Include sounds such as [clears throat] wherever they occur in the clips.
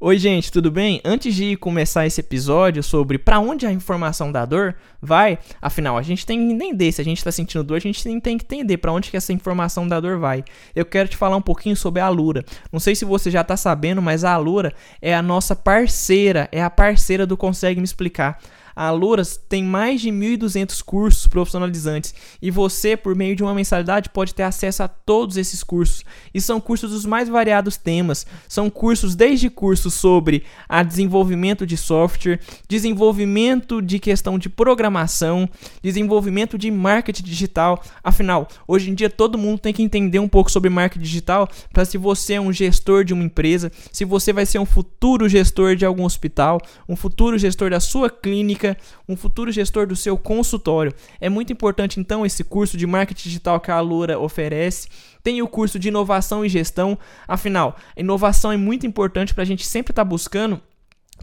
Oi, gente, tudo bem? Antes de começar esse episódio sobre para onde a informação da dor vai, afinal, a gente tem que entender se a gente está sentindo dor, a gente tem que entender para onde que essa informação da dor vai. Eu quero te falar um pouquinho sobre a Alura. Não sei se você já está sabendo, mas a Alura é a nossa parceira, é a parceira do Consegue Me Explicar. A Louras tem mais de 1.200 cursos profissionalizantes e você, por meio de uma mensalidade, pode ter acesso a todos esses cursos. E são cursos dos mais variados temas. São cursos desde cursos sobre a desenvolvimento de software, desenvolvimento de questão de programação, desenvolvimento de marketing digital. Afinal, hoje em dia todo mundo tem que entender um pouco sobre marketing digital para se você é um gestor de uma empresa, se você vai ser um futuro gestor de algum hospital, um futuro gestor da sua clínica um futuro gestor do seu consultório. É muito importante então esse curso de marketing digital que a Alura oferece. Tem o curso de inovação e gestão. Afinal, inovação é muito importante para a gente sempre estar tá buscando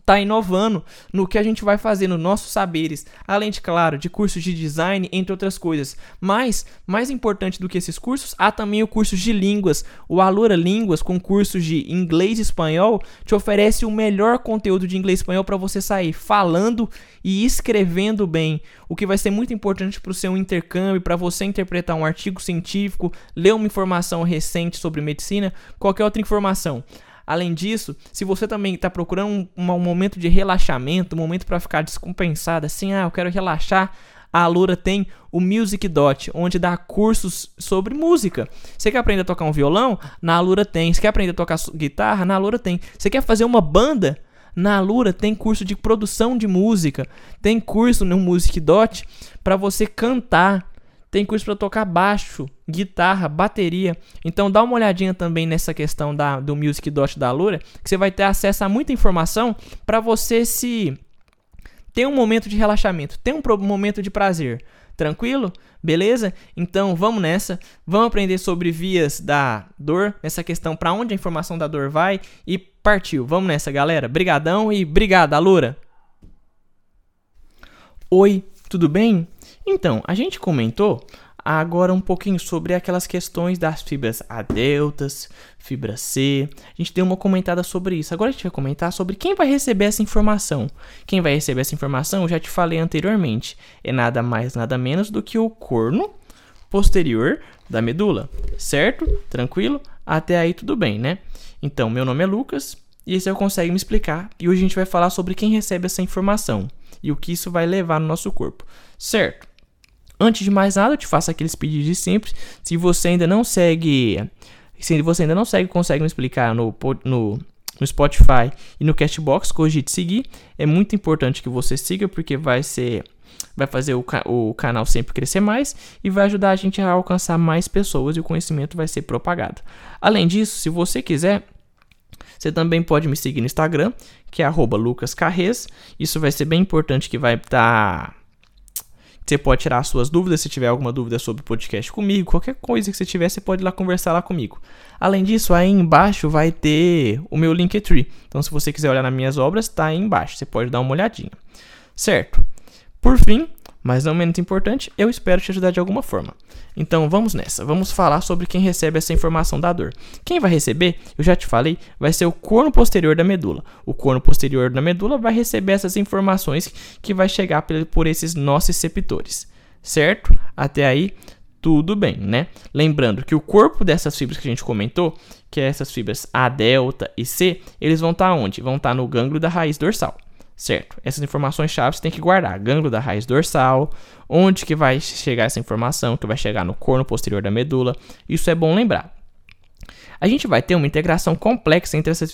tá inovando no que a gente vai fazer nos nossos saberes, além de claro, de cursos de design, entre outras coisas. Mas, mais importante do que esses cursos, há também o curso de línguas. O Alura Línguas, com cursos de inglês e espanhol, te oferece o melhor conteúdo de inglês e espanhol para você sair falando e escrevendo bem, o que vai ser muito importante para o seu intercâmbio, para você interpretar um artigo científico, ler uma informação recente sobre medicina, qualquer outra informação. Além disso, se você também está procurando um, um, momento de relaxamento, um momento para ficar descompensado, assim, ah, eu quero relaxar, a Alura tem o Music Dot, onde dá cursos sobre música. Você quer aprender a tocar um violão? Na Alura tem. Você quer aprender a tocar guitarra? Na Alura tem. Você quer fazer uma banda? Na Alura tem curso de produção de música. Tem curso no Music Dot para você cantar tem curso para tocar baixo, guitarra, bateria. Então dá uma olhadinha também nessa questão da, do Music Dot da Lura, que você vai ter acesso a muita informação para você se ter um momento de relaxamento, ter um momento de prazer. Tranquilo? Beleza? Então vamos nessa. Vamos aprender sobre vias da dor, essa questão para onde a informação da dor vai e partiu. Vamos nessa, galera. Brigadão e obrigada, Lura. Oi, tudo bem? Então, a gente comentou agora um pouquinho sobre aquelas questões das fibras A deltas, fibra C. A gente deu uma comentada sobre isso. Agora a gente vai comentar sobre quem vai receber essa informação. Quem vai receber essa informação, eu já te falei anteriormente, é nada mais, nada menos do que o corno posterior da medula, certo? Tranquilo? Até aí tudo bem, né? Então, meu nome é Lucas e esse eu consegue me explicar e hoje a gente vai falar sobre quem recebe essa informação e o que isso vai levar no nosso corpo, certo? Antes de mais nada, eu te faço aqueles pedidos sempre. Se você ainda não segue, se você ainda não segue, consegue me explicar no, no, no Spotify e no Castbox, cogite seguir. É muito importante que você siga, porque vai ser vai fazer o, o canal sempre crescer mais e vai ajudar a gente a alcançar mais pessoas e o conhecimento vai ser propagado. Além disso, se você quiser, você também pode me seguir no Instagram, que é lucascarres. Isso vai ser bem importante que vai estar tá você pode tirar suas dúvidas se tiver alguma dúvida sobre o podcast comigo, qualquer coisa que você tiver, você pode ir lá conversar lá comigo. Além disso, aí embaixo vai ter o meu Linktree. Então, se você quiser olhar nas minhas obras, tá aí embaixo, você pode dar uma olhadinha. Certo? Por fim, mas não menos importante, eu espero te ajudar de alguma forma. Então vamos nessa, vamos falar sobre quem recebe essa informação da dor. Quem vai receber, eu já te falei, vai ser o corno posterior da medula. O corno posterior da medula vai receber essas informações que vai chegar por esses nossos receptores, certo? Até aí tudo bem, né? Lembrando que o corpo dessas fibras que a gente comentou, que é essas fibras A, delta e C, eles vão estar tá onde? Vão estar tá no gânglio da raiz dorsal certo? Essas informações chaves tem que guardar. Gânglio da raiz dorsal, onde que vai chegar essa informação, que vai chegar no corno posterior da medula. Isso é bom lembrar. A gente vai ter uma integração complexa entre essas,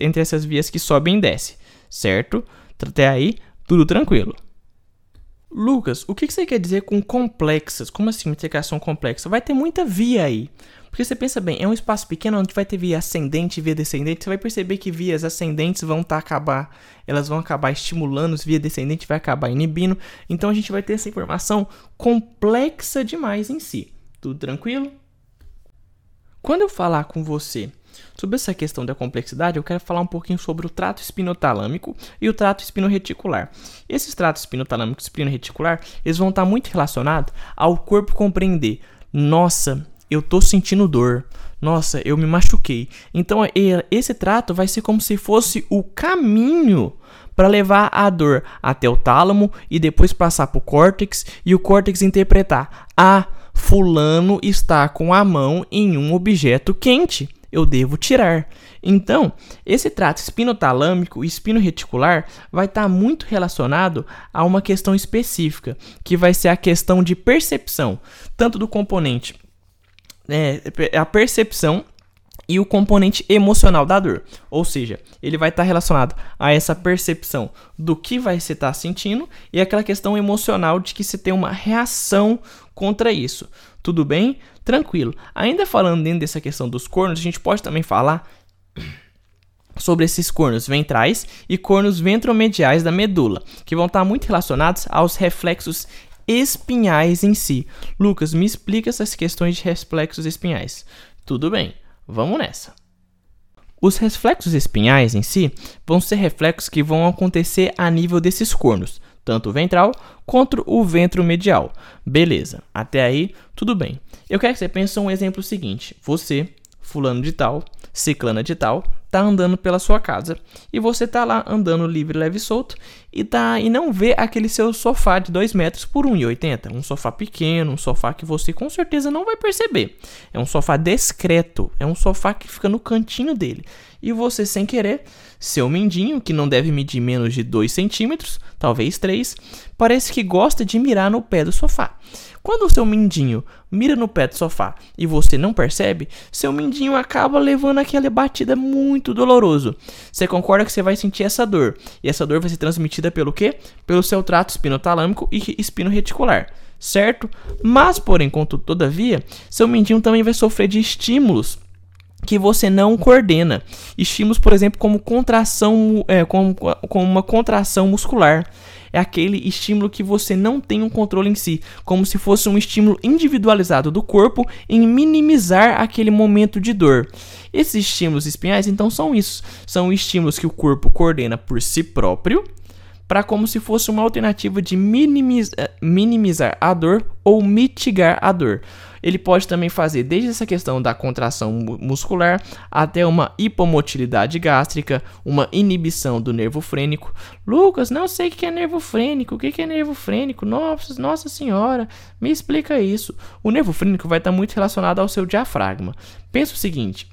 entre essas vias que sobem e descem, certo? Até aí, tudo tranquilo. Lucas, o que você quer dizer com complexas? Como assim, uma integração complexa? Vai ter muita via aí. Porque você pensa bem, é um espaço pequeno onde vai ter via ascendente e via descendente. Você vai perceber que vias ascendentes vão tá acabar, elas vão acabar estimulando, via descendente vai acabar inibindo. Então a gente vai ter essa informação complexa demais em si. Tudo tranquilo? Quando eu falar com você Sobre essa questão da complexidade, eu quero falar um pouquinho sobre o trato espinotalâmico e o trato espinoreticular. Esses tratos espinotalâmico e espinoreticular, eles vão estar muito relacionados ao corpo compreender. Nossa, eu tô sentindo dor. Nossa, eu me machuquei. Então esse trato vai ser como se fosse o caminho para levar a dor até o tálamo e depois passar para o córtex e o córtex interpretar: ah, fulano está com a mão em um objeto quente. Eu devo tirar. Então, esse trato espinotalâmico e espino-reticular vai estar tá muito relacionado a uma questão específica, que vai ser a questão de percepção, tanto do componente é, a percepção e o componente emocional da dor. Ou seja, ele vai estar relacionado a essa percepção do que vai se estar sentindo e aquela questão emocional de que se tem uma reação contra isso. Tudo bem? Tranquilo. Ainda falando dentro dessa questão dos cornos, a gente pode também falar [clears throat] sobre esses cornos ventrais e cornos ventromediais da medula, que vão estar muito relacionados aos reflexos espinhais em si. Lucas, me explica essas questões de reflexos espinhais. Tudo bem, vamos nessa. Os reflexos espinhais em si vão ser reflexos que vão acontecer a nível desses cornos, tanto o ventral quanto o ventro medial. Beleza, até aí tudo bem. Eu quero que você pense um exemplo seguinte: você, fulano de tal, ciclana de tal, tá andando pela sua casa e você tá lá andando livre, leve e solto e tá e não vê aquele seu sofá de 2 metros por 1,80, um sofá pequeno, um sofá que você com certeza não vai perceber. É um sofá discreto, é um sofá que fica no cantinho dele. E você sem querer, seu mindinho, que não deve medir menos de 2 centímetros, talvez 3, parece que gosta de mirar no pé do sofá. Quando o seu mindinho mira no pé do sofá e você não percebe, seu mindinho acaba levando aquela batida muito doloroso. Você concorda que você vai sentir essa dor, e essa dor vai ser transmitida pelo quê? Pelo seu trato espinotalâmico e espino reticular certo? Mas, porém, contudo, todavia, seu mindinho também vai sofrer de estímulos que você não coordena. Estímulos, por exemplo, como contração, é, como, como uma contração muscular é aquele estímulo que você não tem um controle em si, como se fosse um estímulo individualizado do corpo em minimizar aquele momento de dor. Esses estímulos espinhais, então, são isso: são estímulos que o corpo coordena por si próprio para como se fosse uma alternativa de minimizar, minimizar a dor ou mitigar a dor. Ele pode também fazer desde essa questão da contração muscular até uma hipomotilidade gástrica, uma inibição do nervo frênico. Lucas, não sei o que é nervo frênico. O que é nervo frênico? Nossa, nossa senhora, me explica isso. O nervo frênico vai estar muito relacionado ao seu diafragma. Pensa o seguinte: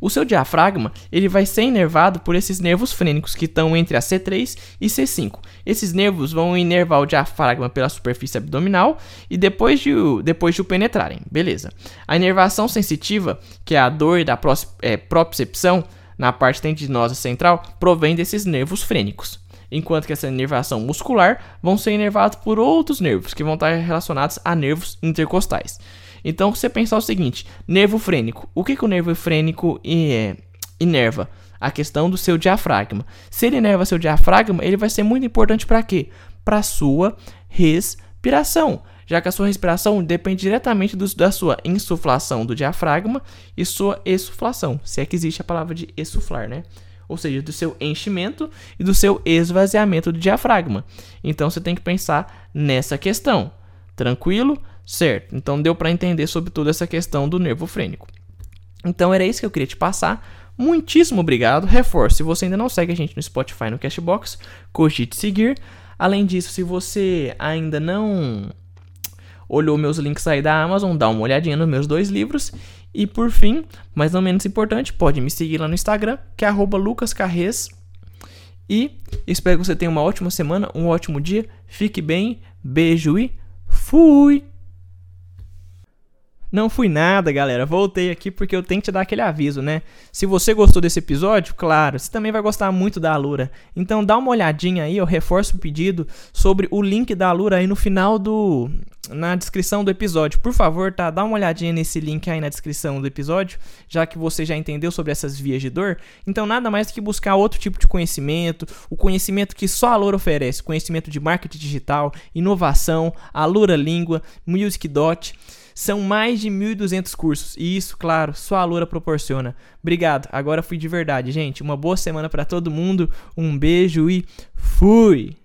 o seu diafragma ele vai ser inervado por esses nervos frênicos que estão entre a C3 e C5. Esses nervos vão inervar o diafragma pela superfície abdominal e depois de, depois de o penetrarem. Beleza. A inervação sensitiva, que é a dor da é, propriocepção na parte tendinosa central, provém desses nervos frênicos. Enquanto que essa inervação muscular vão ser inervados por outros nervos que vão estar relacionados a nervos intercostais. Então você pensar o seguinte: nervo frênico. O que, que o nervo frênico é, inerva? A questão do seu diafragma. Se ele inerva seu diafragma, ele vai ser muito importante para quê? Para sua respiração. Já que a sua respiração depende diretamente do, da sua insuflação do diafragma e sua exuflação. Se é que existe a palavra de exuflar, né? Ou seja, do seu enchimento e do seu esvaziamento do diafragma. Então você tem que pensar nessa questão. Tranquilo? Certo. Então deu para entender sobre toda essa questão do nervo frênico. Então era isso que eu queria te passar. Muitíssimo obrigado. Reforço, se você ainda não segue a gente no Spotify, no Cashbox, cogite seguir. Além disso, se você ainda não olhou meus links aí da Amazon, dá uma olhadinha nos meus dois livros. E por fim, mas não menos importante, pode me seguir lá no Instagram, que é lucascarres. E espero que você tenha uma ótima semana, um ótimo dia. Fique bem, beijo e fui! Não fui nada, galera. Voltei aqui porque eu tenho que te dar aquele aviso, né? Se você gostou desse episódio, claro, você também vai gostar muito da Alura. Então dá uma olhadinha aí, eu reforço o pedido sobre o link da Alura aí no final do na descrição do episódio. Por favor, tá? Dá uma olhadinha nesse link aí na descrição do episódio, já que você já entendeu sobre essas vias de dor. Então nada mais do que buscar outro tipo de conhecimento, o conhecimento que só a Alura oferece, conhecimento de marketing digital, inovação, Alura Língua, Music Dot. São mais de 1.200 cursos e isso, claro, só a Lura proporciona. Obrigado, agora fui de verdade, gente. Uma boa semana para todo mundo, um beijo e fui!